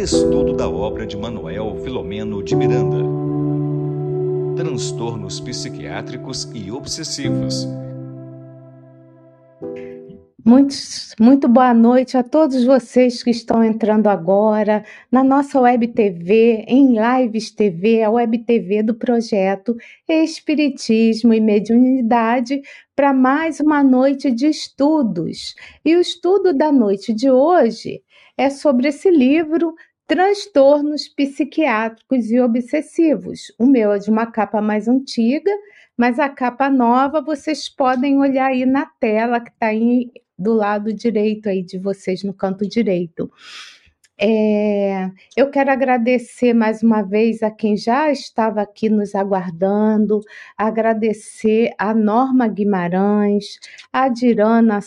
Estudo da obra de Manuel Filomeno de Miranda. Transtornos psiquiátricos e obsessivos. Muito, muito boa noite a todos vocês que estão entrando agora na nossa Web TV, em Lives TV, a Web TV do projeto Espiritismo e Mediunidade, para mais uma noite de estudos. E o estudo da noite de hoje é sobre esse livro transtornos psiquiátricos e obsessivos. O meu é de uma capa mais antiga, mas a capa nova vocês podem olhar aí na tela que está aí do lado direito aí de vocês, no canto direito. É, eu quero agradecer mais uma vez a quem já estava aqui nos aguardando, agradecer a Norma Guimarães, a Dirana,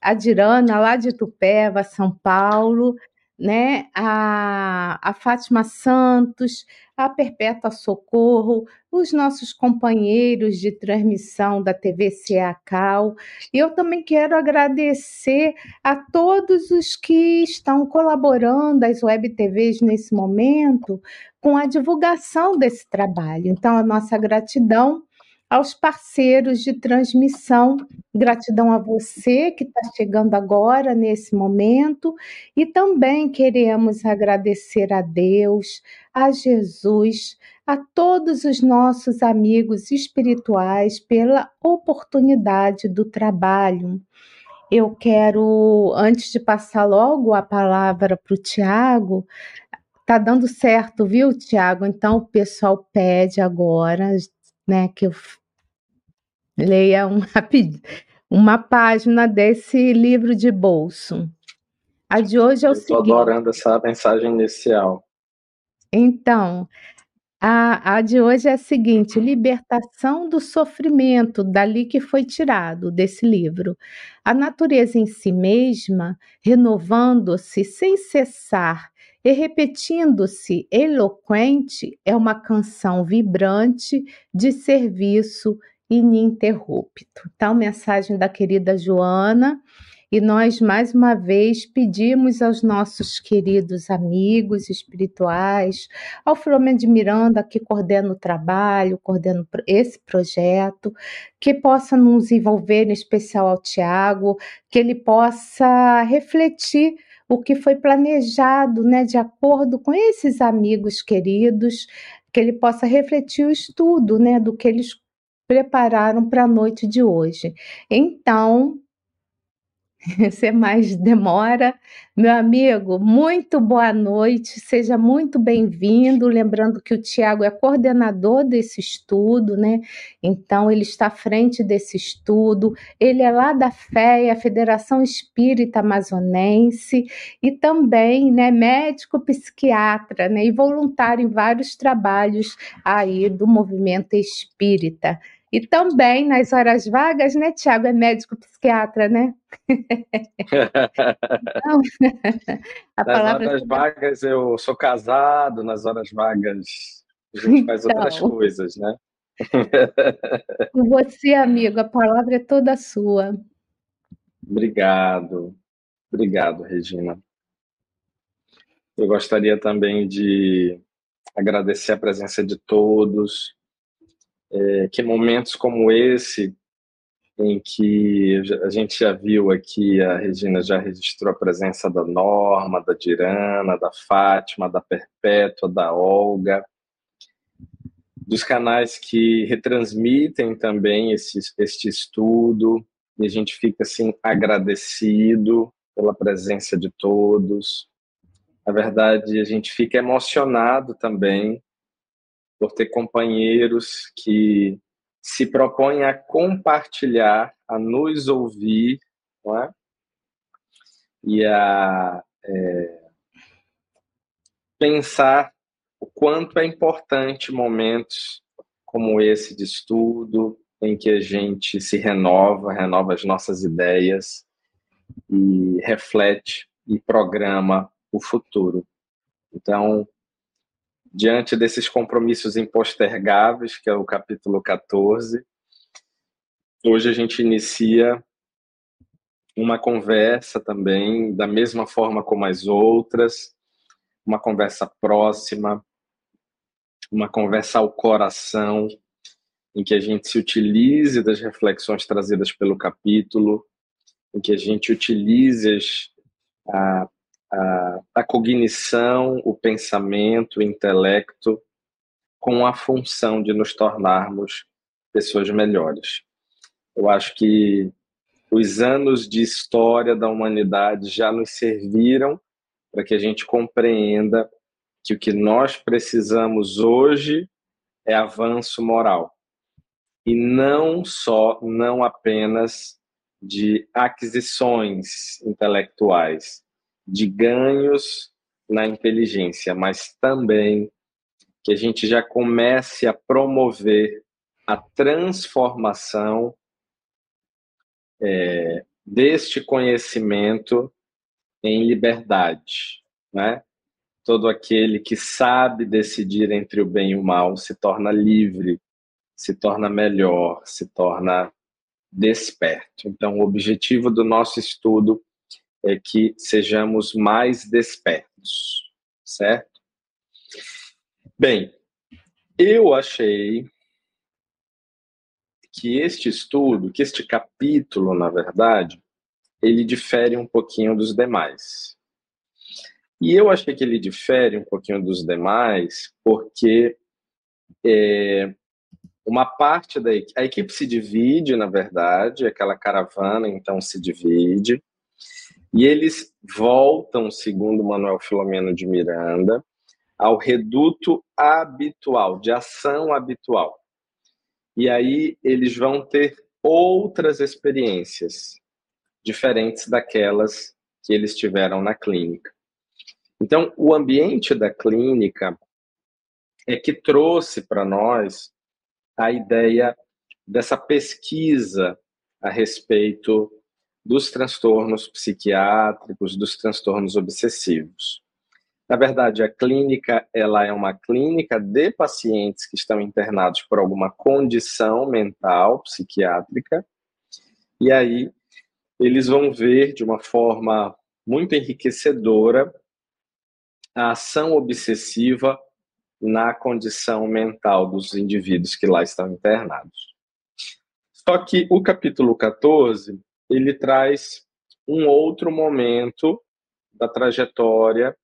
a Dirana lá de Tupéva, São Paulo, né, a, a Fátima Santos, a Perpétua Socorro, os nossos companheiros de transmissão da TV CEACAL. E eu também quero agradecer a todos os que estão colaborando, as web TVs nesse momento, com a divulgação desse trabalho. Então, a nossa gratidão aos parceiros de transmissão. Gratidão a você que está chegando agora nesse momento e também queremos agradecer a Deus, a Jesus, a todos os nossos amigos espirituais pela oportunidade do trabalho. Eu quero, antes de passar logo a palavra para o Tiago, tá dando certo, viu, Tiago? Então o pessoal pede agora, né, que eu Leia um uma página desse livro de bolso. A de hoje é o Eu seguinte. Estou adorando essa mensagem inicial. Então, a, a de hoje é a seguinte: libertação do sofrimento, dali que foi tirado desse livro. A natureza em si mesma, renovando-se sem cessar e repetindo-se eloquente, é uma canção vibrante de serviço ininterrupto. Então, mensagem da querida Joana. E nós, mais uma vez, pedimos aos nossos queridos amigos espirituais, ao Filomeno de Miranda, que coordena o trabalho, coordena esse projeto, que possa nos envolver, em especial ao Tiago, que ele possa refletir o que foi planejado, né, de acordo com esses amigos queridos, que ele possa refletir o estudo, né, do que eles prepararam para a noite de hoje. Então, sem mais demora, meu amigo, muito boa noite, seja muito bem-vindo. Lembrando que o Tiago é coordenador desse estudo, né? Então, ele está à frente desse estudo, ele é lá da FEA, Federação Espírita Amazonense, e também né, médico psiquiatra, né? E voluntário em vários trabalhos aí do movimento espírita. E também nas horas vagas, né, Tiago? É médico psiquiatra, né? então, nas palavra... horas vagas eu sou casado, nas horas vagas a gente faz então, outras coisas, né? Com você, amigo, a palavra é toda sua. Obrigado, obrigado, Regina. Eu gostaria também de agradecer a presença de todos, é, que momentos como esse, em que a gente já viu aqui, a Regina já registrou a presença da Norma, da Dirana, da Fátima, da Perpétua, da Olga, dos canais que retransmitem também esse, este estudo, e a gente fica assim agradecido pela presença de todos. Na verdade, a gente fica emocionado também por ter companheiros que se propõem a compartilhar, a nos ouvir, não é? E a é, pensar o quanto é importante momentos como esse de estudo, em que a gente se renova, renova as nossas ideias e reflete e programa o futuro. Então, diante desses compromissos impostergáveis, que é o capítulo 14, hoje a gente inicia uma conversa também, da mesma forma como as outras, uma conversa próxima, uma conversa ao coração, em que a gente se utilize das reflexões trazidas pelo capítulo, em que a gente utilize a, a, a cognição, o pensamento, o intelecto, com a função de nos tornarmos pessoas melhores. Eu acho que os anos de história da humanidade já nos serviram para que a gente compreenda que o que nós precisamos hoje é avanço moral. E não só, não apenas de aquisições intelectuais, de ganhos na inteligência, mas também que a gente já comece a promover a transformação é, deste conhecimento em liberdade, né? Todo aquele que sabe decidir entre o bem e o mal se torna livre, se torna melhor, se torna desperto. Então, o objetivo do nosso estudo é que sejamos mais despertos, certo? Bem, eu achei que este estudo, que este capítulo, na verdade, ele difere um pouquinho dos demais. E eu achei que ele difere um pouquinho dos demais porque é, uma parte da a equipe se divide, na verdade, aquela caravana então se divide, e eles voltam, segundo Manuel Filomeno de Miranda, ao reduto habitual, de ação habitual. E aí eles vão ter outras experiências diferentes daquelas que eles tiveram na clínica. Então, o ambiente da clínica é que trouxe para nós a ideia dessa pesquisa a respeito dos transtornos psiquiátricos, dos transtornos obsessivos. Na verdade, a clínica ela é uma clínica de pacientes que estão internados por alguma condição mental psiquiátrica, e aí eles vão ver de uma forma muito enriquecedora a ação obsessiva na condição mental dos indivíduos que lá estão internados. Só que o capítulo 14, ele traz um outro momento da trajetória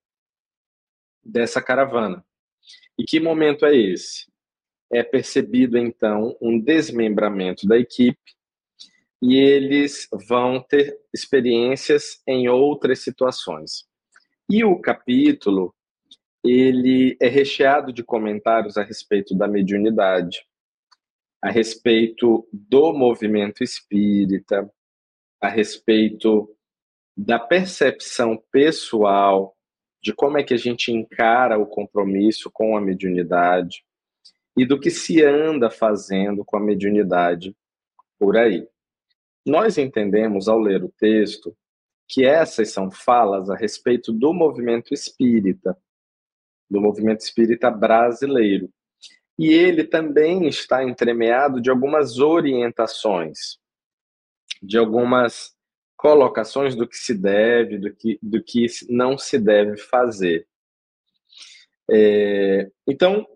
dessa caravana. E que momento é esse? É percebido então um desmembramento da equipe e eles vão ter experiências em outras situações. E o capítulo ele é recheado de comentários a respeito da mediunidade, a respeito do movimento espírita, a respeito da percepção pessoal de como é que a gente encara o compromisso com a mediunidade e do que se anda fazendo com a mediunidade por aí. Nós entendemos ao ler o texto que essas são falas a respeito do movimento espírita, do movimento espírita brasileiro. E ele também está entremeado de algumas orientações, de algumas colocações do que se deve, do que, do que não se deve fazer. É, então,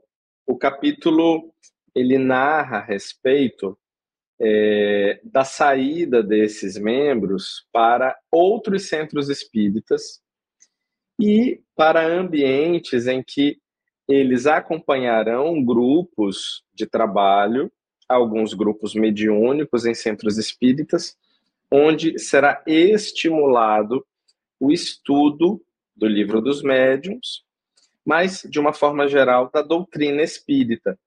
o capítulo ele narra a respeito é, da saída desses membros para outros centros espíritas e para ambientes em que eles acompanharão grupos de trabalho, alguns grupos mediúnicos em centros espíritas, onde será estimulado o estudo do livro dos médiuns, mas de uma forma geral da doutrina espírita,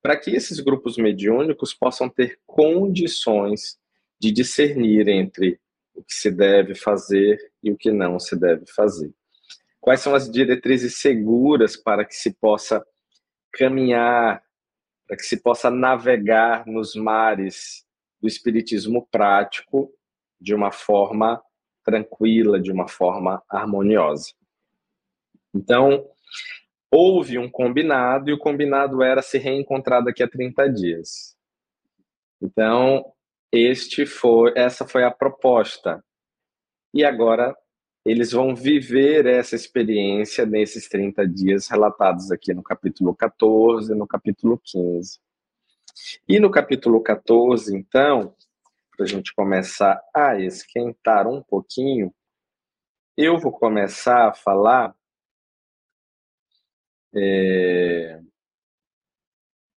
para que esses grupos mediúnicos possam ter condições de discernir entre o que se deve fazer e o que não se deve fazer. Quais são as diretrizes seguras para que se possa caminhar, para que se possa navegar nos mares do espiritismo prático de uma forma tranquila, de uma forma harmoniosa. Então, houve um combinado e o combinado era se reencontrar daqui a 30 dias. Então, este foi, essa foi a proposta. E agora eles vão viver essa experiência nesses 30 dias relatados aqui no capítulo 14 e no capítulo 15. E no capítulo 14, então, para a gente começar a esquentar um pouquinho, eu vou começar a falar é,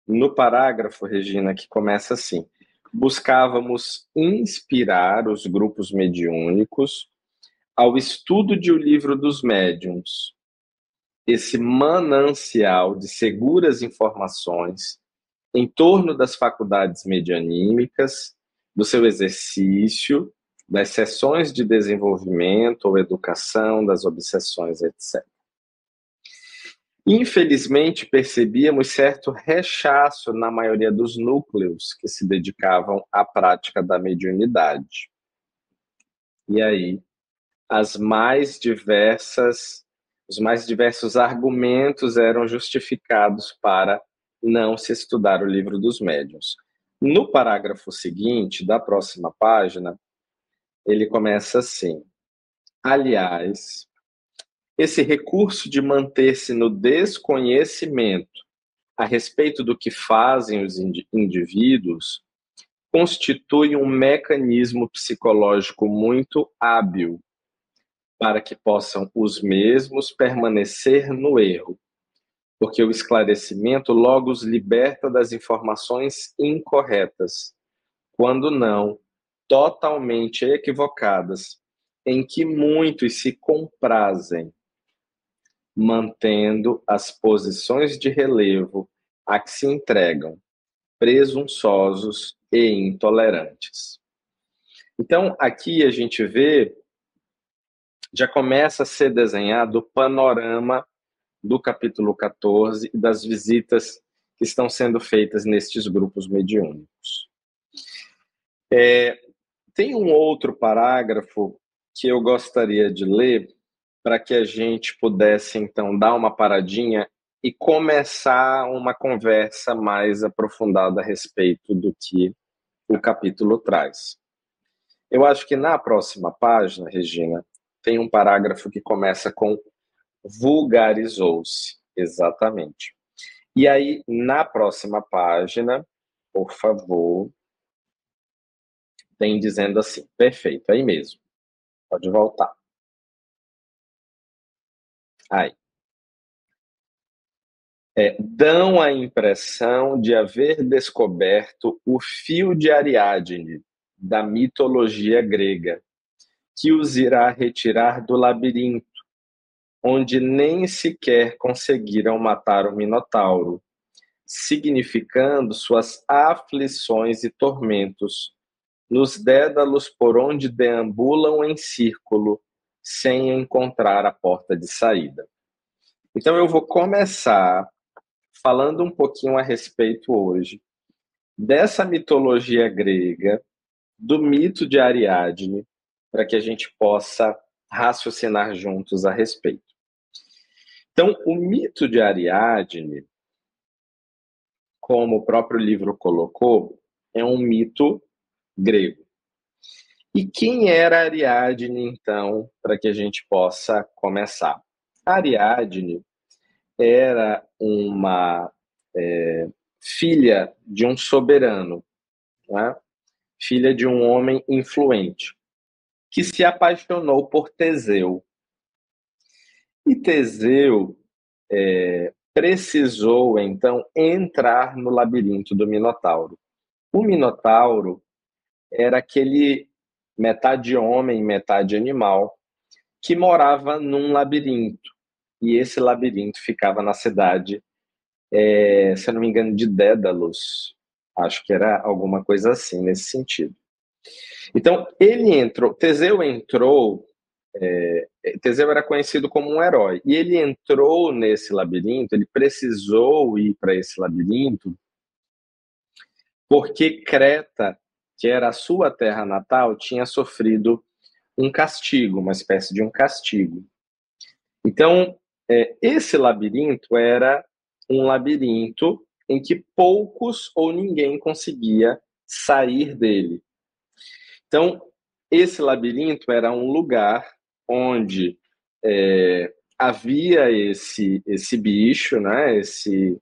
no parágrafo, Regina, que começa assim: buscávamos inspirar os grupos mediúnicos ao estudo de O Livro dos Médiuns, esse manancial de seguras informações em torno das faculdades medianímicas, do seu exercício, das sessões de desenvolvimento ou educação, das obsessões, etc. Infelizmente, percebíamos certo rechaço na maioria dos núcleos que se dedicavam à prática da mediunidade. E aí, as mais diversas, os mais diversos argumentos eram justificados para não se estudar o livro dos médiuns. No parágrafo seguinte, da próxima página, ele começa assim: Aliás, esse recurso de manter-se no desconhecimento a respeito do que fazem os indivíduos constitui um mecanismo psicológico muito hábil para que possam os mesmos permanecer no erro, porque o esclarecimento logo os liberta das informações incorretas, quando não totalmente equivocadas, em que muitos se comprazem mantendo as posições de relevo a que se entregam, presunçosos e intolerantes. Então, aqui a gente vê, já começa a ser desenhado o panorama do capítulo 14 e das visitas que estão sendo feitas nestes grupos mediúnicos. É, tem um outro parágrafo que eu gostaria de ler, para que a gente pudesse então dar uma paradinha e começar uma conversa mais aprofundada a respeito do que o capítulo traz. Eu acho que na próxima página, Regina, tem um parágrafo que começa com vulgarizou-se, exatamente. E aí, na próxima página, por favor, tem dizendo assim, perfeito, aí mesmo. Pode voltar. Aí. É, dão a impressão de haver descoberto o fio de Ariadne da mitologia grega, que os irá retirar do labirinto, onde nem sequer conseguiram matar o Minotauro, significando suas aflições e tormentos, nos dédalos por onde deambulam em círculo, sem encontrar a porta de saída. Então eu vou começar falando um pouquinho a respeito hoje dessa mitologia grega, do mito de Ariadne, para que a gente possa raciocinar juntos a respeito. Então, o mito de Ariadne, como o próprio livro colocou, é um mito grego. E quem era Ariadne, então, para que a gente possa começar? Ariadne era uma é, filha de um soberano, né? filha de um homem influente, que se apaixonou por Teseu. E Teseu é, precisou, então, entrar no labirinto do Minotauro. O Minotauro era aquele metade homem, metade animal, que morava num labirinto. E esse labirinto ficava na cidade, é, se eu não me engano, de Dédalos. Acho que era alguma coisa assim, nesse sentido. Então, ele entrou, Teseu entrou, é, Teseu era conhecido como um herói, e ele entrou nesse labirinto, ele precisou ir para esse labirinto, porque Creta que era a sua terra natal, tinha sofrido um castigo, uma espécie de um castigo. Então, é, esse labirinto era um labirinto em que poucos ou ninguém conseguia sair dele. Então, esse labirinto era um lugar onde é, havia esse, esse bicho, né, esse,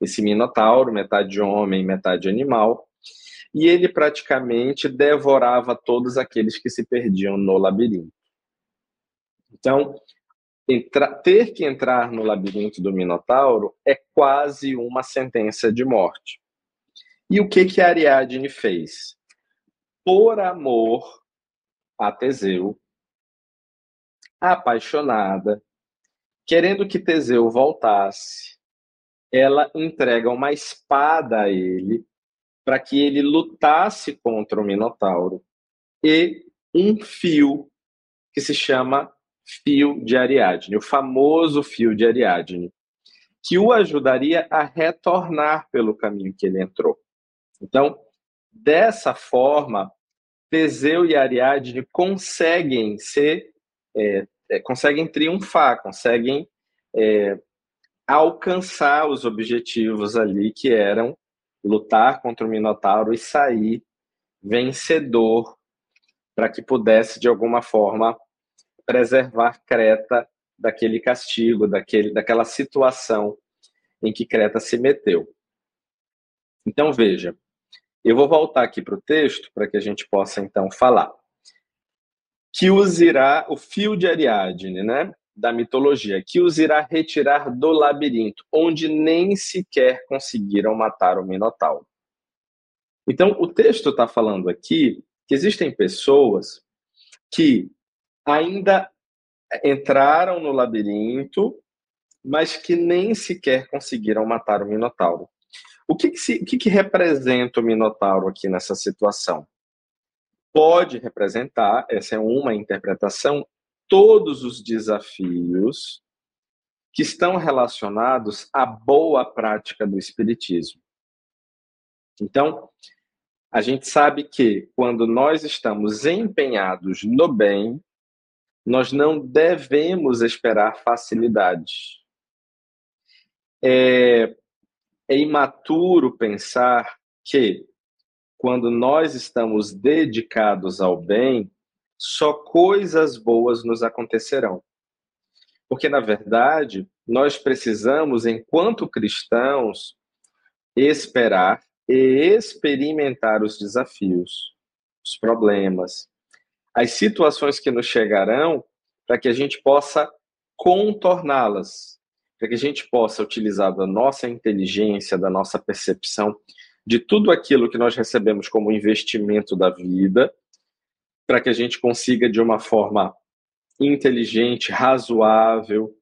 esse minotauro, metade homem, metade animal, e ele praticamente devorava todos aqueles que se perdiam no labirinto. Então, entra, ter que entrar no labirinto do Minotauro é quase uma sentença de morte. E o que que Ariadne fez? Por amor a Teseu, apaixonada, querendo que Teseu voltasse, ela entrega uma espada a ele para que ele lutasse contra o Minotauro e um fio que se chama fio de Ariadne, o famoso fio de Ariadne, que o ajudaria a retornar pelo caminho que ele entrou. Então, dessa forma, Teseu e Ariadne conseguem ser, é, é, conseguem triunfar, conseguem é, alcançar os objetivos ali que eram lutar contra o Minotauro e sair vencedor para que pudesse de alguma forma preservar Creta daquele castigo, daquele, daquela situação em que Creta se meteu. Então veja, eu vou voltar aqui para o texto para que a gente possa então falar. Que os irá, o fio de Ariadne, né, da mitologia, que os irá retirar do labirinto, onde nem sequer conseguiram matar o Minotauro. Então, o texto está falando aqui que existem pessoas que ainda entraram no labirinto, mas que nem sequer conseguiram matar o Minotauro. O que, que, se, o que, que representa o Minotauro aqui nessa situação? Pode representar, essa é uma interpretação, todos os desafios que estão relacionados à boa prática do Espiritismo. Então, a gente sabe que quando nós estamos empenhados no bem, nós não devemos esperar facilidade. É, é imaturo pensar que, quando nós estamos dedicados ao bem, só coisas boas nos acontecerão. Porque, na verdade, nós precisamos, enquanto cristãos, esperar e experimentar os desafios, os problemas, as situações que nos chegarão para que a gente possa contorná-las, para que a gente possa utilizar da nossa inteligência, da nossa percepção, de tudo aquilo que nós recebemos como investimento da vida, para que a gente consiga, de uma forma inteligente, razoável,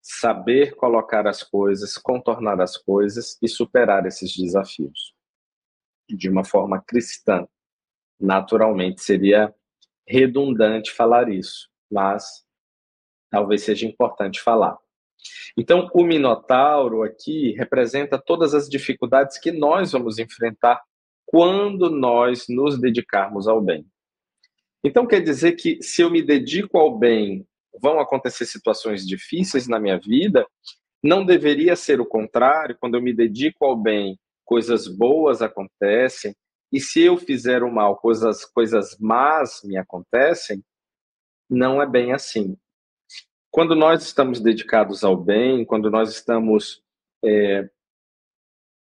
saber colocar as coisas, contornar as coisas e superar esses desafios. De uma forma cristã. Naturalmente, seria redundante falar isso, mas talvez seja importante falar. Então, o Minotauro aqui representa todas as dificuldades que nós vamos enfrentar quando nós nos dedicarmos ao bem. Então, quer dizer que se eu me dedico ao bem, vão acontecer situações difíceis na minha vida? Não deveria ser o contrário, quando eu me dedico ao bem, coisas boas acontecem, e se eu fizer o mal, coisas, coisas más me acontecem, não é bem assim. Quando nós estamos dedicados ao bem, quando nós estamos é,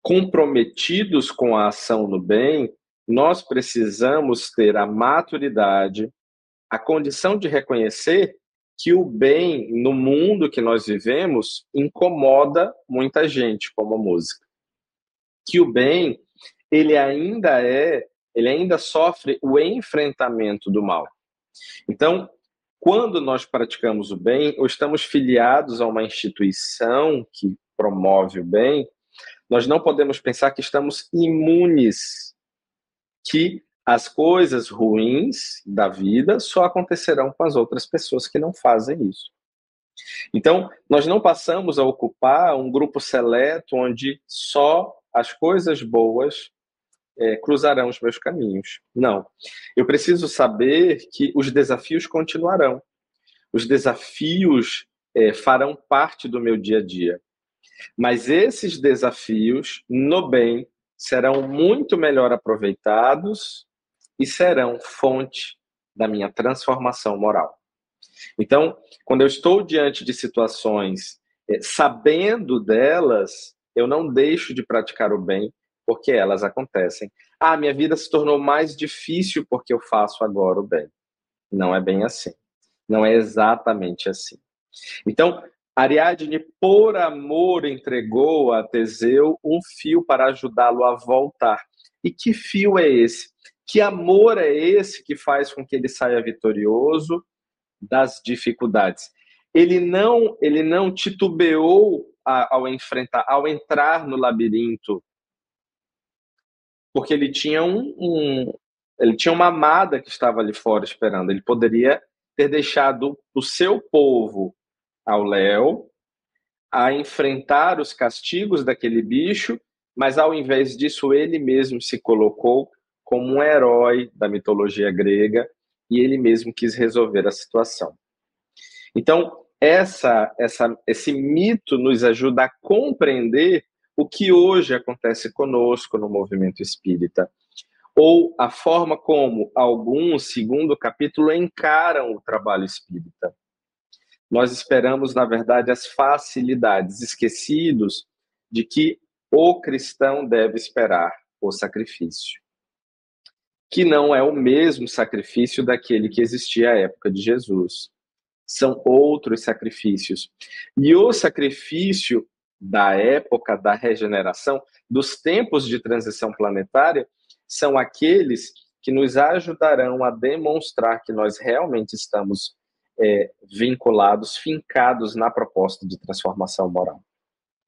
comprometidos com a ação no bem, nós precisamos ter a maturidade, a condição de reconhecer que o bem no mundo que nós vivemos incomoda muita gente, como a música. Que o bem ele ainda é, ele ainda sofre o enfrentamento do mal. Então, quando nós praticamos o bem, ou estamos filiados a uma instituição que promove o bem, nós não podemos pensar que estamos imunes, que as coisas ruins da vida só acontecerão com as outras pessoas que não fazem isso. Então, nós não passamos a ocupar um grupo seleto onde só as coisas boas é, cruzarão os meus caminhos. Não. Eu preciso saber que os desafios continuarão. Os desafios é, farão parte do meu dia a dia. Mas esses desafios, no bem, serão muito melhor aproveitados e serão fonte da minha transformação moral. Então, quando eu estou diante de situações é, sabendo delas, eu não deixo de praticar o bem porque elas acontecem. Ah, minha vida se tornou mais difícil porque eu faço agora o bem. Não é bem assim. Não é exatamente assim. Então, Ariadne, por amor, entregou a Teseu um fio para ajudá-lo a voltar. E que fio é esse? Que amor é esse que faz com que ele saia vitorioso das dificuldades? Ele não, ele não titubeou ao enfrentar, ao entrar no labirinto, porque ele tinha um, um ele tinha uma amada que estava ali fora esperando. Ele poderia ter deixado o seu povo ao léu, a enfrentar os castigos daquele bicho, mas ao invés disso, ele mesmo se colocou como um herói da mitologia grega e ele mesmo quis resolver a situação. Então, essa, essa, esse mito nos ajuda a compreender o que hoje acontece conosco no movimento espírita, ou a forma como alguns, segundo o capítulo, encaram o trabalho espírita. Nós esperamos, na verdade, as facilidades, esquecidos de que o cristão deve esperar o sacrifício, que não é o mesmo sacrifício daquele que existia à época de Jesus. São outros sacrifícios. E o sacrifício da época da regeneração, dos tempos de transição planetária, são aqueles que nos ajudarão a demonstrar que nós realmente estamos é, vinculados, fincados na proposta de transformação moral.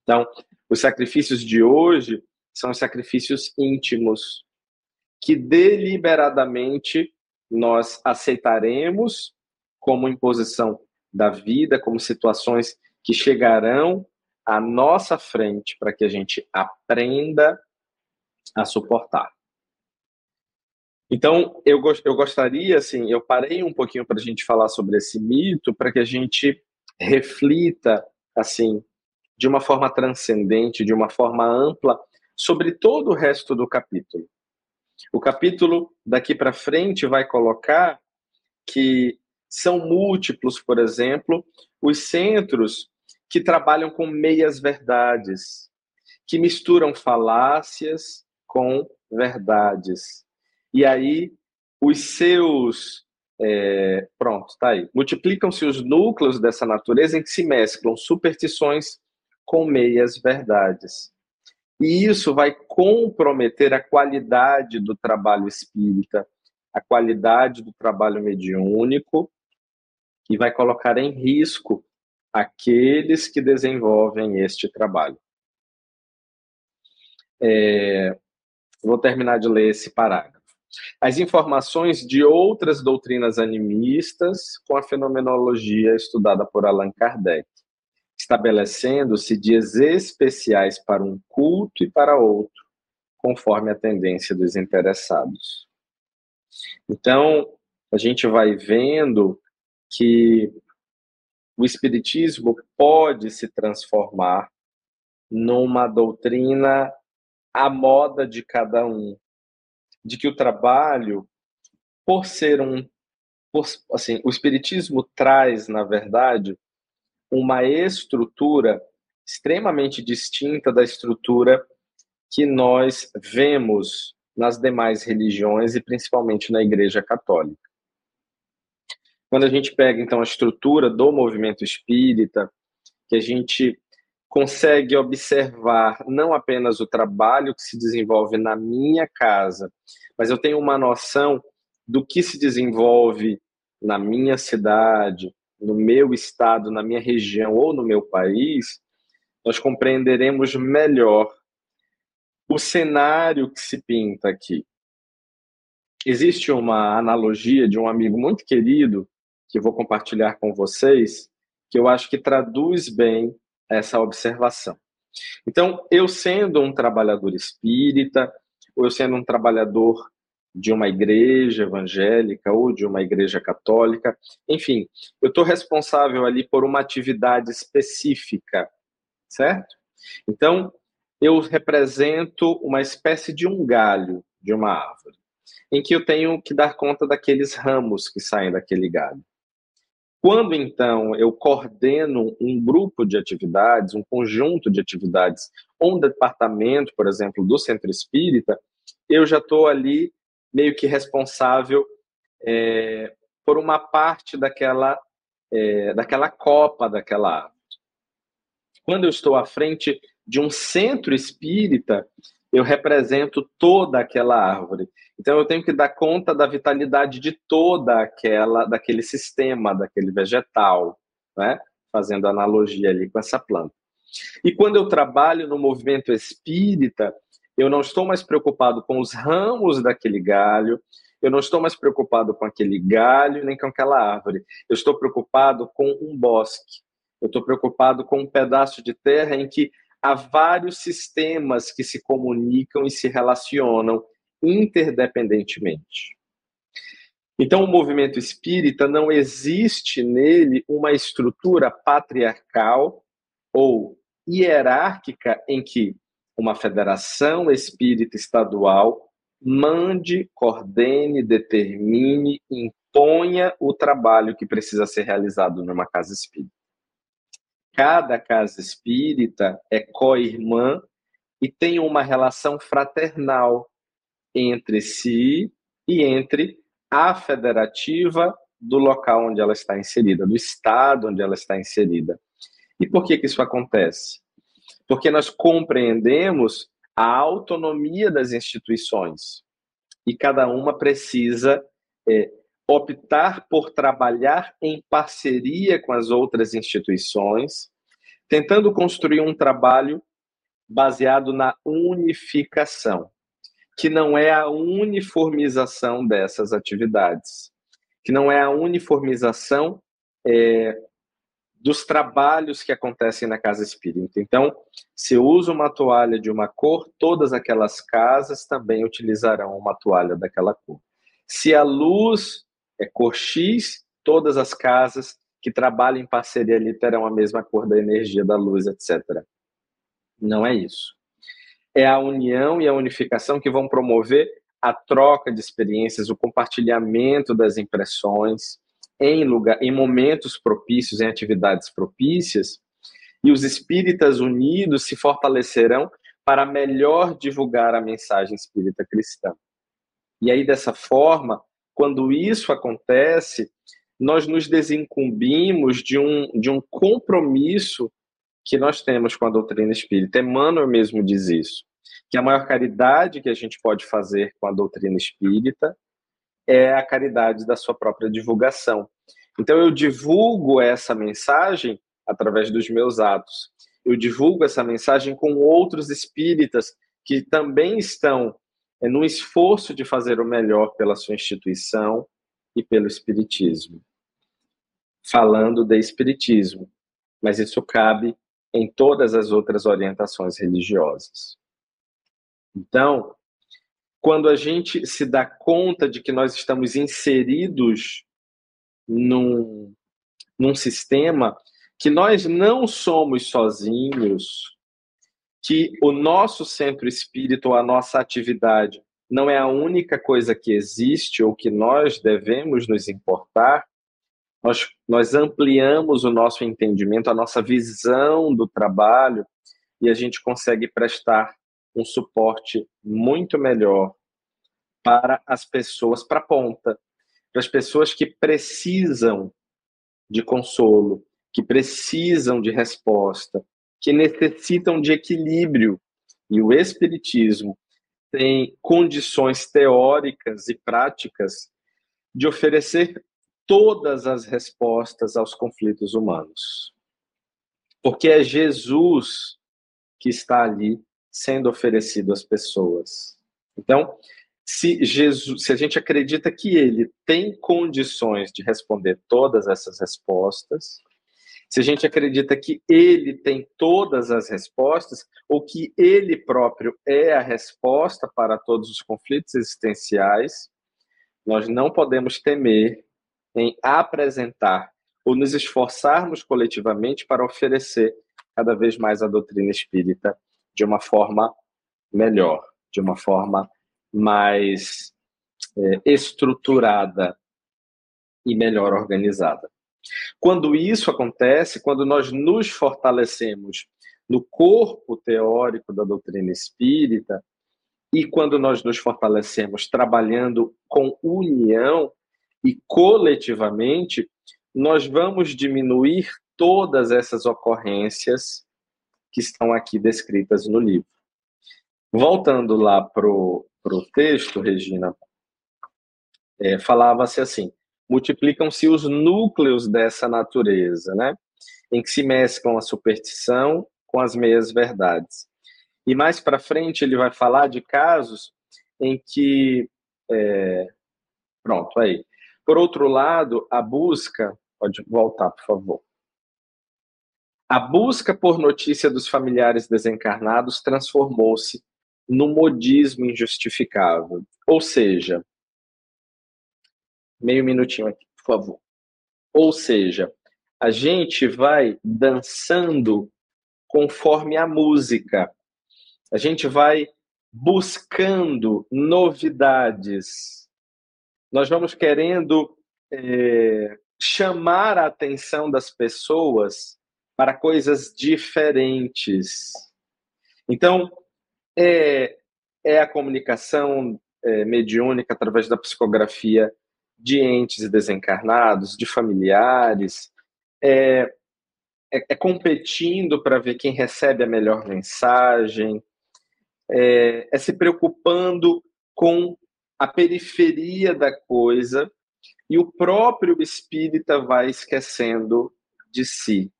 Então, os sacrifícios de hoje são sacrifícios íntimos, que deliberadamente nós aceitaremos como imposição da vida, como situações que chegarão à nossa frente para que a gente aprenda a suportar. Então, eu, eu gostaria, assim, eu parei um pouquinho para a gente falar sobre esse mito, para que a gente reflita, assim, de uma forma transcendente, de uma forma ampla, sobre todo o resto do capítulo. O capítulo daqui para frente vai colocar que são múltiplos, por exemplo, os centros que trabalham com meias verdades, que misturam falácias com verdades. E aí, os seus. É, pronto, tá aí. Multiplicam-se os núcleos dessa natureza em que se mesclam superstições com meias verdades. E isso vai comprometer a qualidade do trabalho espírita, a qualidade do trabalho mediúnico, e vai colocar em risco aqueles que desenvolvem este trabalho. É, vou terminar de ler esse parágrafo as informações de outras doutrinas animistas com a fenomenologia estudada por Allan Kardec, estabelecendo-se dias especiais para um culto e para outro, conforme a tendência dos interessados. Então, a gente vai vendo que o Espiritismo pode se transformar numa doutrina à moda de cada um, de que o trabalho, por ser um. Por, assim, o Espiritismo traz, na verdade, uma estrutura extremamente distinta da estrutura que nós vemos nas demais religiões e principalmente na Igreja Católica. Quando a gente pega então a estrutura do movimento espírita, que a gente consegue observar não apenas o trabalho que se desenvolve na minha casa, mas eu tenho uma noção do que se desenvolve na minha cidade, no meu estado, na minha região ou no meu país, nós compreenderemos melhor o cenário que se pinta aqui. Existe uma analogia de um amigo muito querido que vou compartilhar com vocês, que eu acho que traduz bem essa observação. Então, eu sendo um trabalhador espírita, ou eu sendo um trabalhador de uma igreja evangélica ou de uma igreja católica, enfim, eu estou responsável ali por uma atividade específica, certo? Então, eu represento uma espécie de um galho de uma árvore, em que eu tenho que dar conta daqueles ramos que saem daquele galho. Quando então eu coordeno um grupo de atividades, um conjunto de atividades, ou um departamento, por exemplo, do centro espírita, eu já estou ali meio que responsável é, por uma parte daquela, é, daquela copa daquela árvore. Quando eu estou à frente de um centro espírita, eu represento toda aquela árvore. Então eu tenho que dar conta da vitalidade de toda aquela, daquele sistema, daquele vegetal, né? Fazendo analogia ali com essa planta. E quando eu trabalho no movimento espírita, eu não estou mais preocupado com os ramos daquele galho, eu não estou mais preocupado com aquele galho nem com aquela árvore. Eu estou preocupado com um bosque. Eu estou preocupado com um pedaço de terra em que há vários sistemas que se comunicam e se relacionam interdependentemente. Então, o movimento espírita não existe nele uma estrutura patriarcal ou hierárquica em que uma federação espírita estadual mande, coordene, determine, imponha o trabalho que precisa ser realizado numa casa espírita. Cada casa espírita é co-irmã e tem uma relação fraternal entre si e entre a federativa do local onde ela está inserida, do estado onde ela está inserida. E por que, que isso acontece? Porque nós compreendemos a autonomia das instituições e cada uma precisa é, optar por trabalhar em parceria com as outras instituições, tentando construir um trabalho baseado na unificação, que não é a uniformização dessas atividades, que não é a uniformização é, dos trabalhos que acontecem na casa espírita. Então, se eu uso uma toalha de uma cor, todas aquelas casas também utilizarão uma toalha daquela cor. Se a luz é cor X, todas as casas que trabalham em parceria ali terão a mesma cor da energia da luz, etc. Não é isso. É a união e a unificação que vão promover a troca de experiências, o compartilhamento das impressões, em, lugar, em momentos propícios, em atividades propícias, e os espíritas unidos se fortalecerão para melhor divulgar a mensagem espírita cristã. E aí, dessa forma, quando isso acontece, nós nos desincumbimos de um, de um compromisso que nós temos com a doutrina espírita. Emmanuel mesmo diz isso, que a maior caridade que a gente pode fazer com a doutrina espírita é a caridade da sua própria divulgação. Então eu divulgo essa mensagem através dos meus atos. Eu divulgo essa mensagem com outros espíritas que também estão é, no esforço de fazer o melhor pela sua instituição e pelo espiritismo. Falando de espiritismo, mas isso cabe em todas as outras orientações religiosas. Então, quando a gente se dá conta de que nós estamos inseridos num, num sistema que nós não somos sozinhos, que o nosso centro espírito, a nossa atividade, não é a única coisa que existe ou que nós devemos nos importar, nós, nós ampliamos o nosso entendimento, a nossa visão do trabalho e a gente consegue prestar um suporte muito melhor para as pessoas, para a ponta, para as pessoas que precisam de consolo, que precisam de resposta, que necessitam de equilíbrio. E o Espiritismo tem condições teóricas e práticas de oferecer todas as respostas aos conflitos humanos. Porque é Jesus que está ali sendo oferecido às pessoas. Então, se Jesus, se a gente acredita que ele tem condições de responder todas essas respostas, se a gente acredita que ele tem todas as respostas, ou que ele próprio é a resposta para todos os conflitos existenciais, nós não podemos temer em apresentar ou nos esforçarmos coletivamente para oferecer cada vez mais a doutrina espírita de uma forma melhor, de uma forma mais é, estruturada e melhor organizada. Quando isso acontece, quando nós nos fortalecemos no corpo teórico da doutrina espírita, e quando nós nos fortalecemos trabalhando com união e coletivamente, nós vamos diminuir todas essas ocorrências que estão aqui descritas no livro. Voltando lá para o texto, Regina, é, falava-se assim: multiplicam-se os núcleos dessa natureza, né? Em que se mesclam a superstição com as meias verdades. E mais para frente ele vai falar de casos em que. É... Pronto, aí. Por outro lado, a busca. Pode voltar, por favor. A busca por notícia dos familiares desencarnados transformou-se num modismo injustificável. Ou seja, meio minutinho aqui, por favor. Ou seja, a gente vai dançando conforme a música. A gente vai buscando novidades. Nós vamos querendo é, chamar a atenção das pessoas para coisas diferentes. Então, é, é a comunicação é, mediúnica através da psicografia de entes desencarnados, de familiares, é, é, é competindo para ver quem recebe a melhor mensagem, é, é se preocupando com a periferia da coisa e o próprio espírita vai esquecendo de si.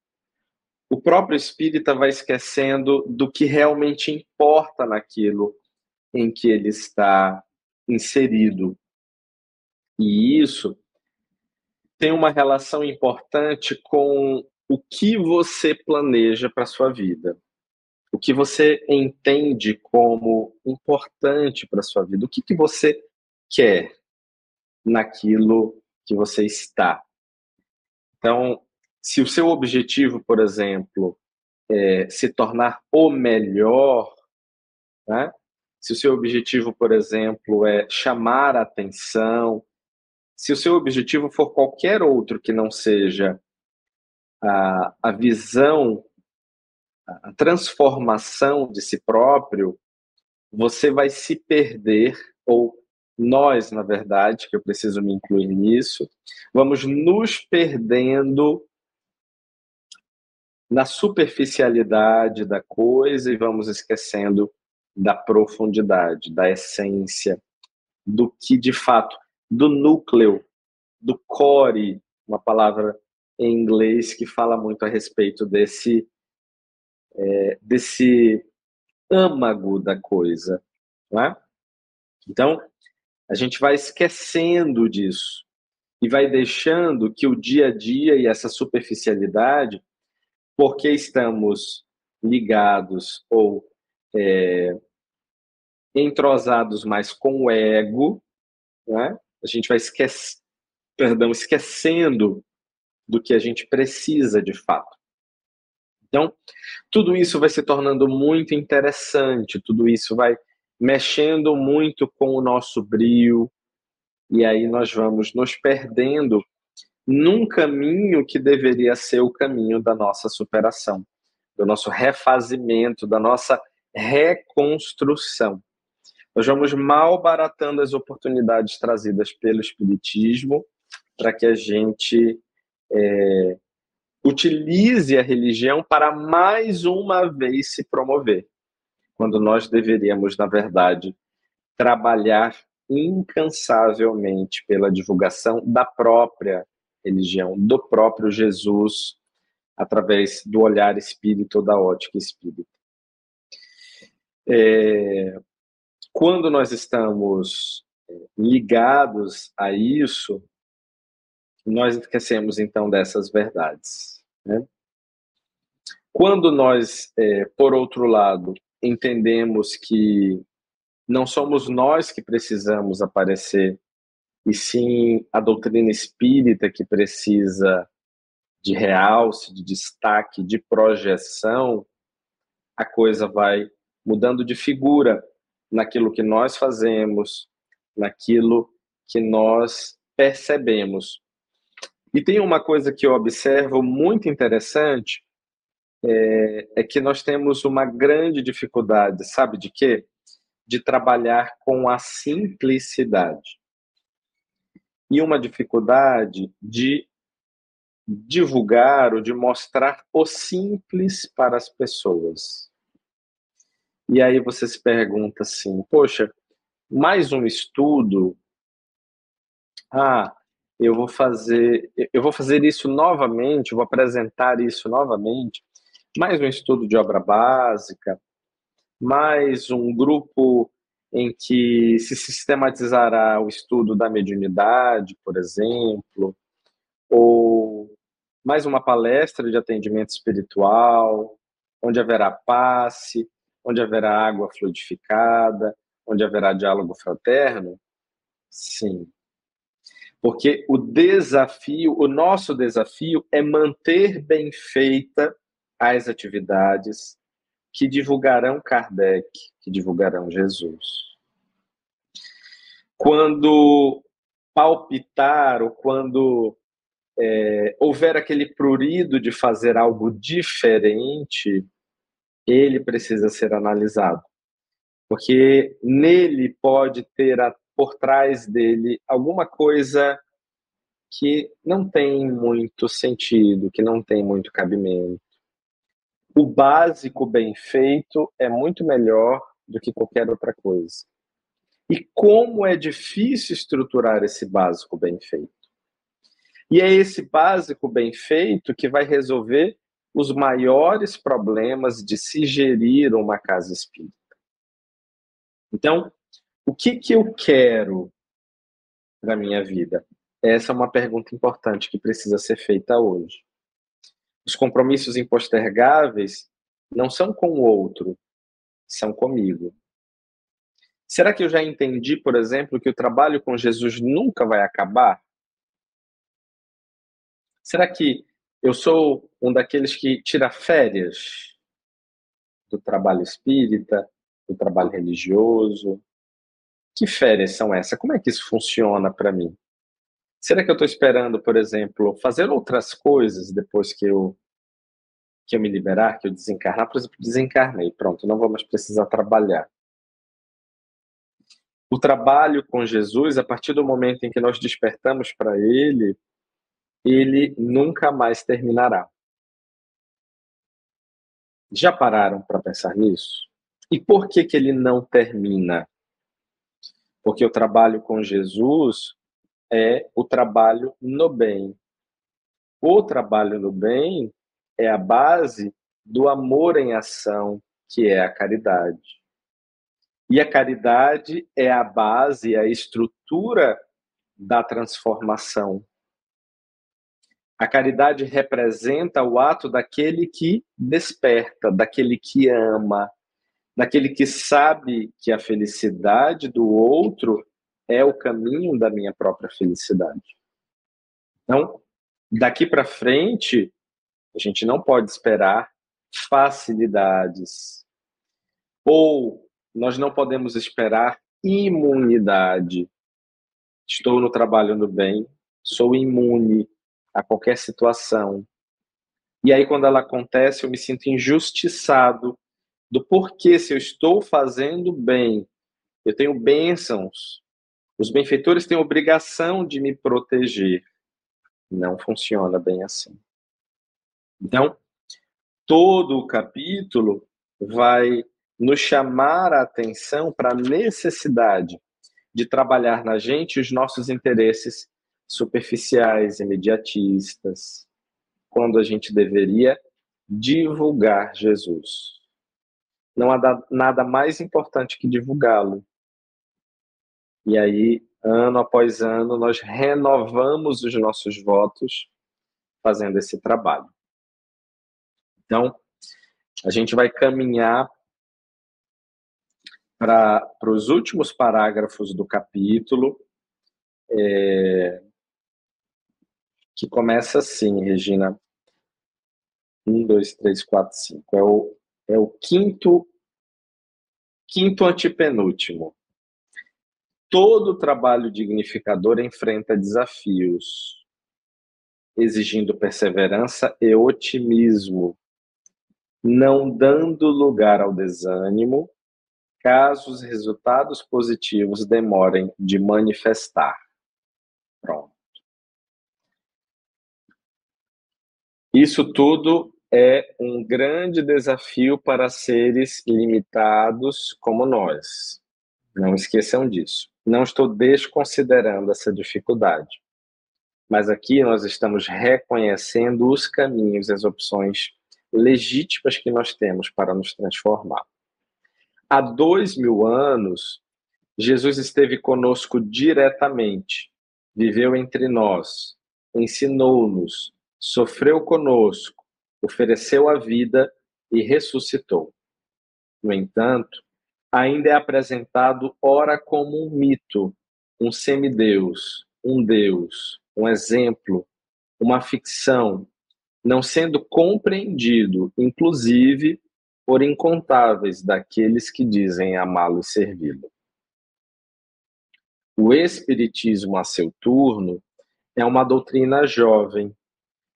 O próprio espírita vai esquecendo do que realmente importa naquilo em que ele está inserido. E isso tem uma relação importante com o que você planeja para sua vida, o que você entende como importante para sua vida, o que, que você quer naquilo que você está. Então, se o seu objetivo, por exemplo, é se tornar o melhor, né? se o seu objetivo, por exemplo, é chamar a atenção, se o seu objetivo for qualquer outro que não seja a, a visão, a transformação de si próprio, você vai se perder, ou nós, na verdade, que eu preciso me incluir nisso, vamos nos perdendo na superficialidade da coisa e vamos esquecendo da profundidade, da essência, do que de fato do núcleo, do core, uma palavra em inglês que fala muito a respeito desse é, desse âmago da coisa, não é? Então a gente vai esquecendo disso e vai deixando que o dia a dia e essa superficialidade, porque estamos ligados ou é, entrosados mais com o ego, né? A gente vai esquece, perdão, esquecendo do que a gente precisa de fato. Então, tudo isso vai se tornando muito interessante, tudo isso vai mexendo muito com o nosso brio, e aí nós vamos nos perdendo num caminho que deveria ser o caminho da nossa superação, do nosso refazimento, da nossa reconstrução. Nós vamos mal baratando as oportunidades trazidas pelo Espiritismo para que a gente é, utilize a religião para mais uma vez se promover, quando nós deveríamos, na verdade, trabalhar incansavelmente pela divulgação da própria religião, do próprio Jesus, através do olhar espírito, da ótica espírita. É, quando nós estamos eh, ligados a isso, nós esquecemos então dessas verdades. Né? Quando nós, é, por outro lado, entendemos que não somos nós que precisamos aparecer, e sim a doutrina espírita que precisa de realce, de destaque, de projeção, a coisa vai mudando de figura naquilo que nós fazemos, naquilo que nós percebemos. E tem uma coisa que eu observo muito interessante, é, é que nós temos uma grande dificuldade, sabe de quê? De trabalhar com a simplicidade. E uma dificuldade de divulgar ou de mostrar o simples para as pessoas. E aí você se pergunta assim: poxa, mais um estudo? Ah, eu vou fazer, eu vou fazer isso novamente, vou apresentar isso novamente. Mais um estudo de obra básica, mais um grupo em que se sistematizará o estudo da mediunidade, por exemplo, ou mais uma palestra de atendimento espiritual, onde haverá passe, onde haverá água fluidificada, onde haverá diálogo fraterno? Sim. Porque o desafio, o nosso desafio é manter bem feita as atividades que divulgarão Kardec, que divulgarão Jesus. Quando palpitar ou quando é, houver aquele prurido de fazer algo diferente, ele precisa ser analisado. Porque nele pode ter a, por trás dele alguma coisa que não tem muito sentido, que não tem muito cabimento. O básico bem feito é muito melhor do que qualquer outra coisa. E como é difícil estruturar esse básico bem feito. E é esse básico bem feito que vai resolver os maiores problemas de se gerir uma casa espírita. Então, o que, que eu quero para minha vida? Essa é uma pergunta importante que precisa ser feita hoje. Os compromissos impostergáveis não são com o outro, são comigo. Será que eu já entendi, por exemplo, que o trabalho com Jesus nunca vai acabar? Será que eu sou um daqueles que tira férias do trabalho espírita, do trabalho religioso? Que férias são essas? Como é que isso funciona para mim? Será que eu estou esperando, por exemplo, fazer outras coisas depois que eu que eu me liberar, que eu desencarnar? Por exemplo, desencarnei, pronto, não vou mais precisar trabalhar. O trabalho com Jesus, a partir do momento em que nós despertamos para Ele, ele nunca mais terminará. Já pararam para pensar nisso? E por que, que ele não termina? Porque o trabalho com Jesus é o trabalho no bem. O trabalho no bem é a base do amor em ação, que é a caridade. E a caridade é a base, a estrutura da transformação, a caridade representa o ato daquele que desperta, daquele que ama, daquele que sabe que a felicidade do outro é o caminho da minha própria felicidade. Então, daqui para frente, a gente não pode esperar facilidades. Ou nós não podemos esperar imunidade. Estou no trabalho no bem, sou imune a qualquer situação. E aí, quando ela acontece, eu me sinto injustiçado do porquê, se eu estou fazendo bem, eu tenho bênçãos, os benfeitores têm obrigação de me proteger. Não funciona bem assim. Então, todo o capítulo vai nos chamar a atenção para a necessidade de trabalhar na gente os nossos interesses superficiais, imediatistas, quando a gente deveria divulgar Jesus. Não há nada mais importante que divulgá-lo. E aí, ano após ano, nós renovamos os nossos votos fazendo esse trabalho. Então, a gente vai caminhar para os últimos parágrafos do capítulo. É, que começa assim, Regina. Um, dois, três, quatro, cinco. É o, é o quinto, quinto antepenúltimo. Todo trabalho dignificador enfrenta desafios. exigindo perseverança e otimismo, não dando lugar ao desânimo, caso os resultados positivos demorem de manifestar. Pronto. Isso tudo é um grande desafio para seres limitados como nós. Não esqueçam disso. Não estou desconsiderando essa dificuldade. Mas aqui nós estamos reconhecendo os caminhos, as opções legítimas que nós temos para nos transformar. Há dois mil anos, Jesus esteve conosco diretamente, viveu entre nós, ensinou-nos, sofreu conosco, ofereceu a vida e ressuscitou. No entanto, ainda é apresentado ora como um mito, um semideus, um deus, um exemplo, uma ficção, não sendo compreendido, inclusive, por incontáveis daqueles que dizem amá-lo e servi-lo. O Espiritismo, a seu turno, é uma doutrina jovem,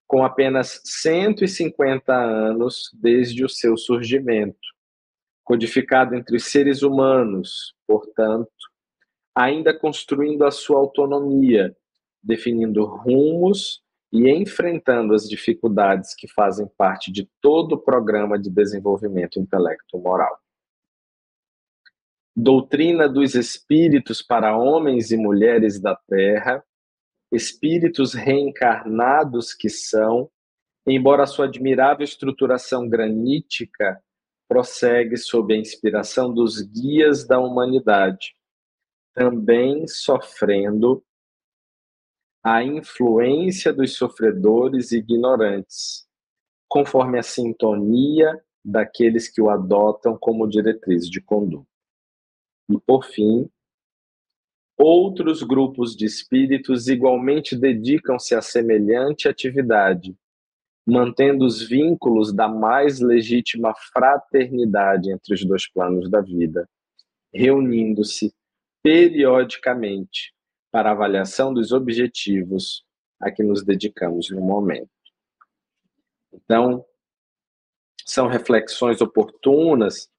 com apenas 150 anos desde o seu surgimento, codificado entre os seres humanos, portanto, ainda construindo a sua autonomia, definindo rumos e enfrentando as dificuldades que fazem parte de todo o programa de desenvolvimento intelecto-moral. Doutrina dos espíritos para homens e mulheres da Terra, espíritos reencarnados que são, embora sua admirável estruturação granítica prossegue sob a inspiração dos guias da humanidade, também sofrendo a influência dos sofredores e ignorantes, conforme a sintonia daqueles que o adotam como diretriz de conduta. E, por fim, outros grupos de espíritos igualmente dedicam-se a semelhante atividade, mantendo os vínculos da mais legítima fraternidade entre os dois planos da vida, reunindo-se periodicamente para avaliação dos objetivos a que nos dedicamos no momento. Então, são reflexões oportunas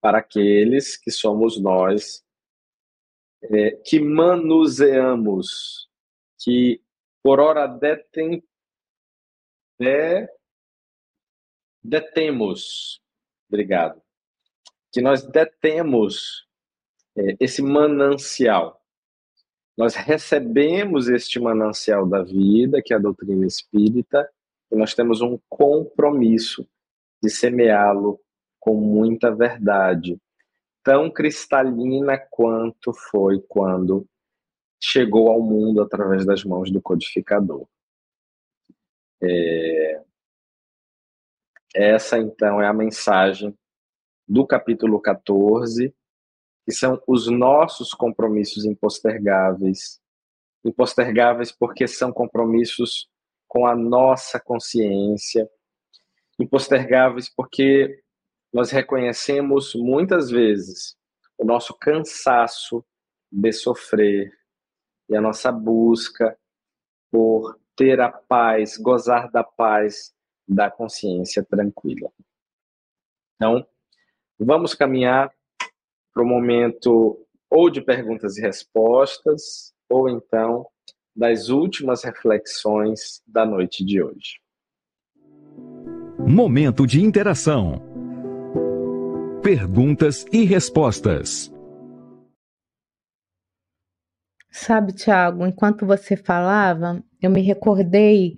para aqueles que somos nós, é, que manuseamos, que por hora detem, de, detemos, obrigado, que nós detemos é, esse manancial. Nós recebemos este manancial da vida, que é a doutrina espírita, e nós temos um compromisso de semeá-lo com muita verdade, tão cristalina quanto foi quando chegou ao mundo através das mãos do codificador. É... Essa, então, é a mensagem do capítulo 14 que são os nossos compromissos impostergáveis. Impostergáveis porque são compromissos com a nossa consciência, impostergáveis porque nós reconhecemos muitas vezes o nosso cansaço de sofrer e a nossa busca por ter a paz, gozar da paz da consciência tranquila. Então, vamos caminhar para o momento ou de perguntas e respostas, ou então das últimas reflexões da noite de hoje. Momento de interação. Perguntas e respostas. Sabe, Tiago, enquanto você falava, eu me recordei.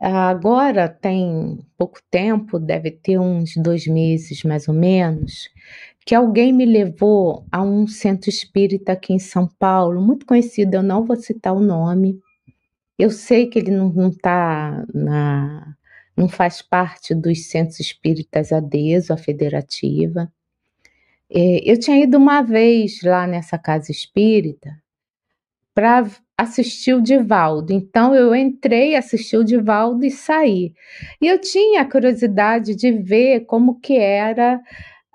Agora tem pouco tempo, deve ter uns dois meses mais ou menos, que alguém me levou a um centro espírita aqui em São Paulo, muito conhecido, eu não vou citar o nome. Eu sei que ele não, não tá na. Não faz parte dos centros espíritas ADESO, a federativa. É, eu tinha ido uma vez lá nessa casa espírita para assistir o Divaldo. Então eu entrei, assisti o Divaldo e saí. E eu tinha curiosidade de ver como que era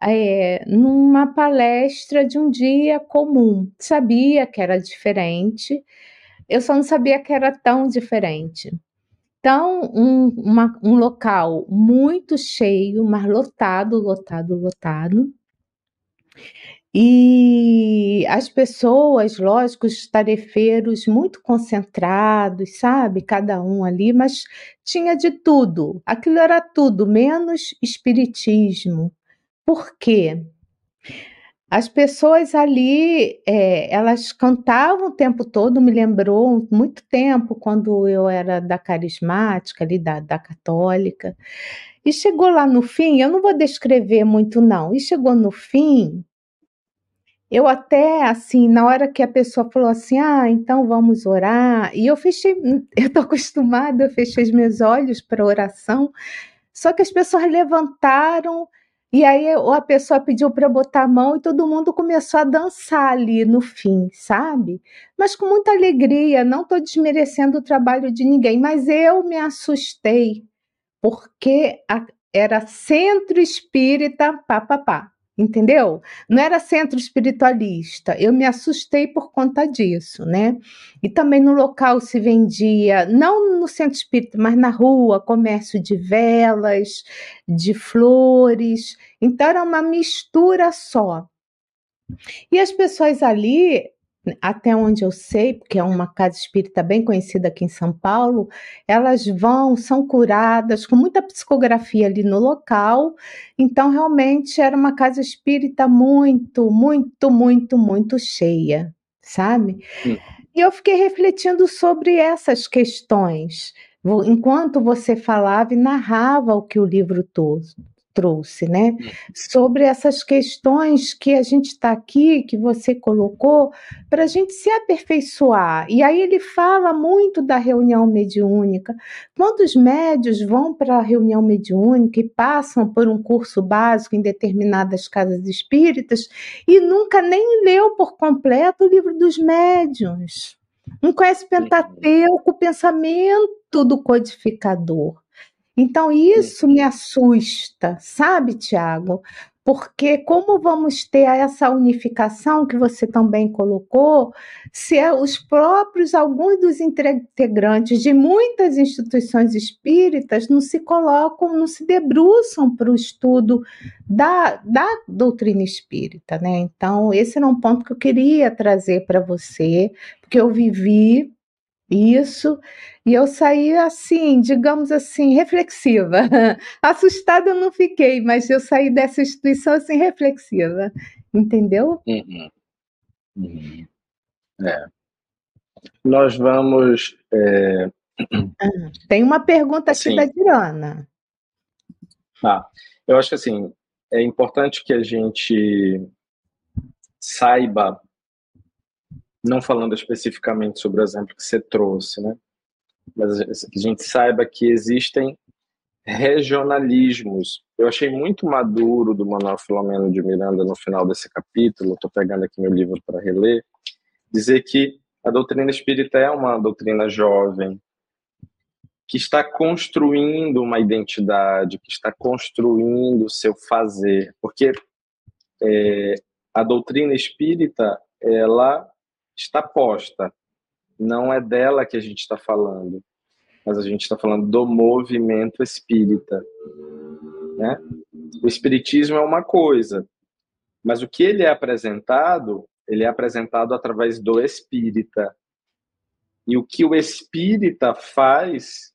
é, numa palestra de um dia comum. Sabia que era diferente, eu só não sabia que era tão diferente. Então, um, uma, um local muito cheio, mas lotado, lotado, lotado. E as pessoas, lógico, os tarefeiros muito concentrados, sabe? Cada um ali, mas tinha de tudo. Aquilo era tudo, menos espiritismo. Por quê? As pessoas ali, é, elas cantavam o tempo todo, me lembrou muito tempo quando eu era da carismática, ali da, da católica. E chegou lá no fim, eu não vou descrever muito não, e chegou no fim, eu até, assim, na hora que a pessoa falou assim, ah, então vamos orar, e eu fechei, eu tô acostumada, eu fechei os meus olhos para oração, só que as pessoas levantaram e aí a pessoa pediu para botar a mão e todo mundo começou a dançar ali no fim, sabe? Mas com muita alegria, não estou desmerecendo o trabalho de ninguém, mas eu me assustei, porque a, era centro espírita, papapá entendeu? Não era centro espiritualista. Eu me assustei por conta disso, né? E também no local se vendia, não no centro espírita, mas na rua, comércio de velas, de flores. Então era uma mistura só. E as pessoas ali até onde eu sei, porque é uma casa espírita bem conhecida aqui em São Paulo, elas vão, são curadas com muita psicografia ali no local. Então, realmente era uma casa espírita muito, muito, muito, muito cheia, sabe? Hum. E eu fiquei refletindo sobre essas questões, enquanto você falava e narrava o que o livro trouxe, né? Hum. Sobre essas questões que a gente está aqui, que você colocou, para a gente se aperfeiçoar. E aí ele fala muito da reunião mediúnica. Quantos médios vão para a reunião mediúnica e passam por um curso básico em determinadas casas espíritas e nunca nem leu por completo o livro dos médiuns? Não conhece Pentateuco, o pensamento do codificador. Então, isso me assusta, sabe, Tiago? Porque como vamos ter essa unificação que você também colocou, se é os próprios, alguns dos integrantes de muitas instituições espíritas não se colocam, não se debruçam para o estudo da, da doutrina espírita, né? Então, esse era um ponto que eu queria trazer para você, porque eu vivi isso. E eu saí assim, digamos assim, reflexiva. Assustada eu não fiquei, mas eu saí dessa instituição assim, reflexiva. Entendeu? Uhum. Uhum. É. Nós vamos. É... Ah, tem uma pergunta aqui assim, da Diana. Ah, eu acho que assim, é importante que a gente saiba não falando especificamente sobre o exemplo que você trouxe, né? Mas a gente saiba que existem regionalismos. Eu achei muito maduro do Manuel Filomeno de Miranda no final desse capítulo, estou pegando aqui meu livro para reler, dizer que a doutrina espírita é uma doutrina jovem, que está construindo uma identidade, que está construindo o seu fazer, porque é, a doutrina espírita ela está posta. Não é dela que a gente está falando, mas a gente está falando do movimento espírita. Né? O espiritismo é uma coisa, mas o que ele é apresentado, ele é apresentado através do espírita. E o que o espírita faz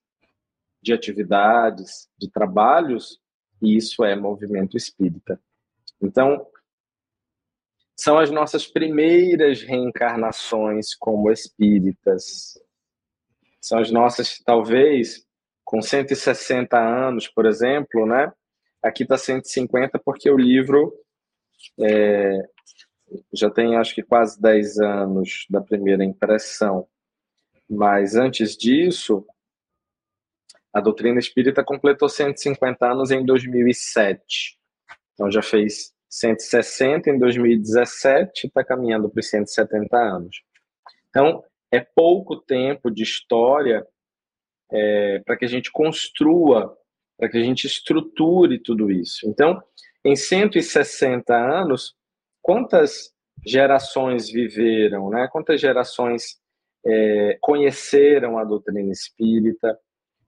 de atividades, de trabalhos, isso é movimento espírita. Então, são as nossas primeiras reencarnações como espíritas. São as nossas, talvez, com 160 anos, por exemplo, né? Aqui está 150 porque o livro é, já tem, acho que, quase 10 anos da primeira impressão. Mas antes disso, a doutrina espírita completou 150 anos em 2007. Então já fez 160 em 2017, está caminhando para os 170 anos. Então, é pouco tempo de história é, para que a gente construa, para que a gente estruture tudo isso. Então, em 160 anos, quantas gerações viveram, né? quantas gerações é, conheceram a doutrina espírita,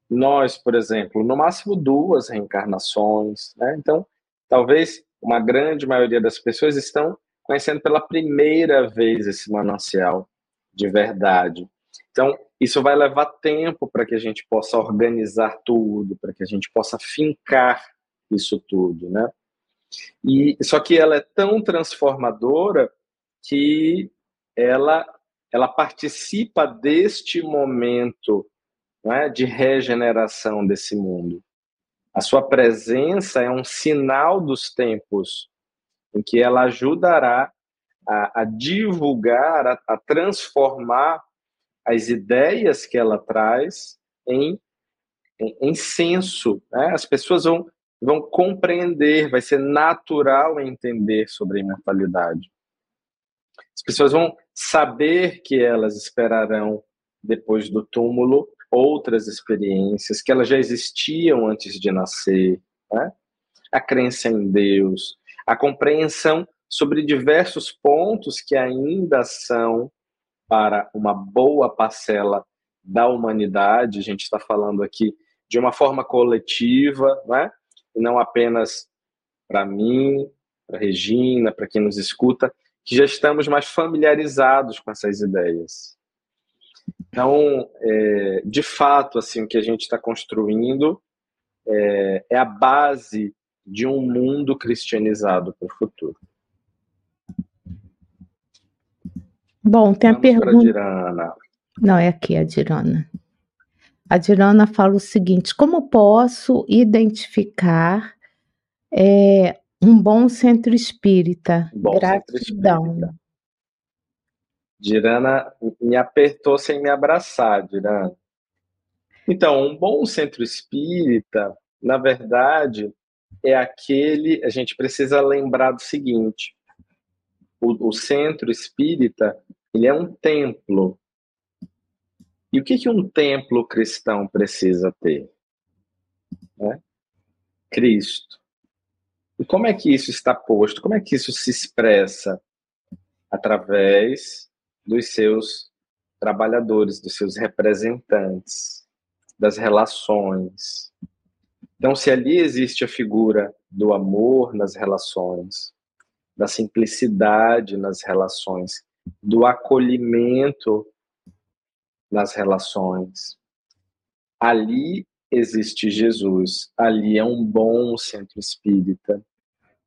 nós, por exemplo, no máximo duas reencarnações, né? Então, talvez uma grande maioria das pessoas estão conhecendo pela primeira vez esse manancial de verdade. Então, isso vai levar tempo para que a gente possa organizar tudo, para que a gente possa fincar isso tudo, né? E só que ela é tão transformadora que ela ela participa deste momento é, de regeneração desse mundo. A sua presença é um sinal dos tempos em que ela ajudará a, a divulgar, a, a, transformar as ideias que ela traz em, em, em senso. Né? As pessoas vão, vão compreender, vai ser natural entender sobre a imortalidade. As pessoas vão saber que elas esperarão depois do túmulo outras experiências, que elas já existiam antes de nascer, né? a crença em Deus, a compreensão sobre diversos pontos que ainda são para uma boa parcela da humanidade. A gente está falando aqui de uma forma coletiva, né? e não apenas para mim, para Regina, para quem nos escuta, que já estamos mais familiarizados com essas ideias. Então, é, de fato, assim, o que a gente está construindo é, é, a base de um mundo cristianizado para o futuro. Bom, tem Vamos a pergunta. Dirana. Não, é aqui a Dirana. A Dirana fala o seguinte: como posso identificar é, um bom centro espírita. Bom Gratidão. Centro espírita. Dirana me apertou sem me abraçar, Dirana. Então, um bom centro espírita, na verdade, é aquele. A gente precisa lembrar do seguinte: o, o centro espírita ele é um templo. E o que, que um templo cristão precisa ter? Né? Cristo. E como é que isso está posto? Como é que isso se expressa? Através dos seus trabalhadores, dos seus representantes, das relações. Então, se ali existe a figura do amor nas relações, da simplicidade nas relações, do acolhimento nas relações, ali existe Jesus, ali é um bom centro espírita,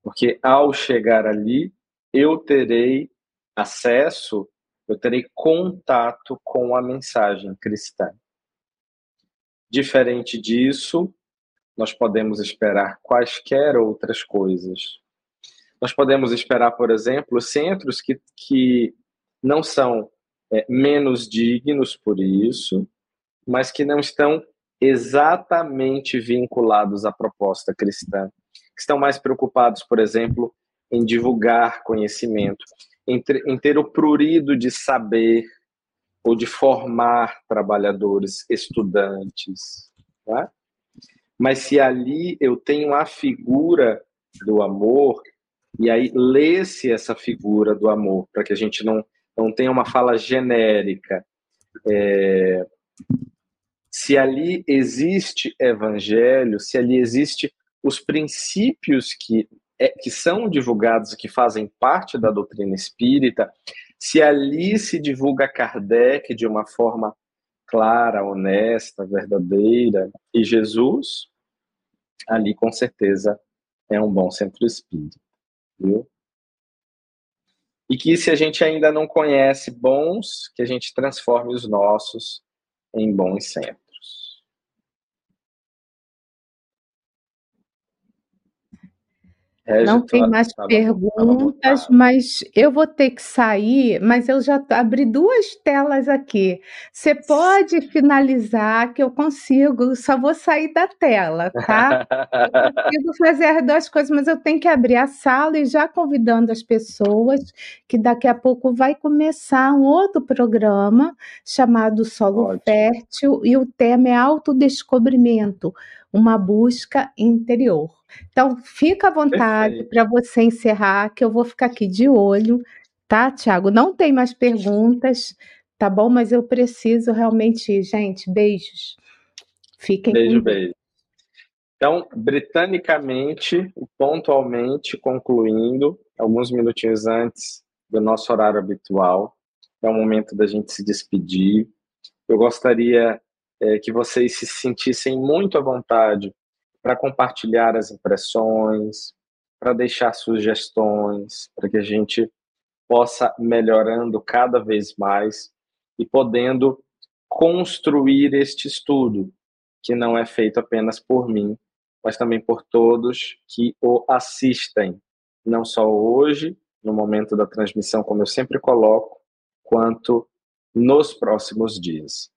porque ao chegar ali, eu terei acesso, eu terei contato com a mensagem cristã. Diferente disso, nós podemos esperar quaisquer outras coisas. Nós podemos esperar, por exemplo, centros que, que não são é, menos dignos por isso, mas que não estão exatamente vinculados à proposta cristã que estão mais preocupados, por exemplo, em divulgar conhecimento, em em ter o prurido de saber ou de formar trabalhadores, estudantes. Tá? Mas se ali eu tenho a figura do amor, e aí lê-se essa figura do amor, para que a gente não, não tenha uma fala genérica. É, se ali existe evangelho, se ali existe os princípios que, é, que são divulgados que fazem parte da doutrina espírita, se ali se divulga Kardec de uma forma clara, honesta, verdadeira, e Jesus, ali com certeza é um bom centro espírita, viu? E que se a gente ainda não conhece bons, que a gente transforme os nossos em bons centros. Não tem mais perguntas, mas eu vou ter que sair, mas eu já abri duas telas aqui. Você pode finalizar que eu consigo, só vou sair da tela, tá? Eu consigo fazer as duas coisas, mas eu tenho que abrir a sala e já convidando as pessoas que daqui a pouco vai começar um outro programa chamado Solo Ótimo. Fértil e o tema é autodescobrimento, uma busca interior. Então, fica à vontade para você encerrar, que eu vou ficar aqui de olho, tá, Tiago? Não tem mais perguntas, tá bom? Mas eu preciso realmente, gente, beijos. Fiquem beijo, beijo. Então, britanicamente, pontualmente, concluindo, alguns minutinhos antes do nosso horário habitual, é o momento da gente se despedir. Eu gostaria é, que vocês se sentissem muito à vontade para compartilhar as impressões, para deixar sugestões, para que a gente possa melhorando cada vez mais e podendo construir este estudo, que não é feito apenas por mim, mas também por todos que o assistem, não só hoje, no momento da transmissão, como eu sempre coloco, quanto nos próximos dias.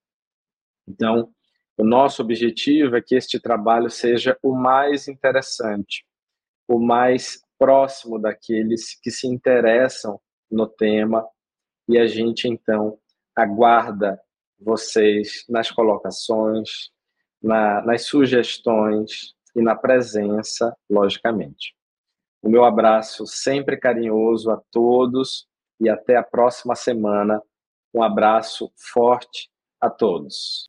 Então, o nosso objetivo é que este trabalho seja o mais interessante, o mais próximo daqueles que se interessam no tema, e a gente então aguarda vocês nas colocações, na, nas sugestões e na presença, logicamente. O meu abraço sempre carinhoso a todos e até a próxima semana. Um abraço forte a todos.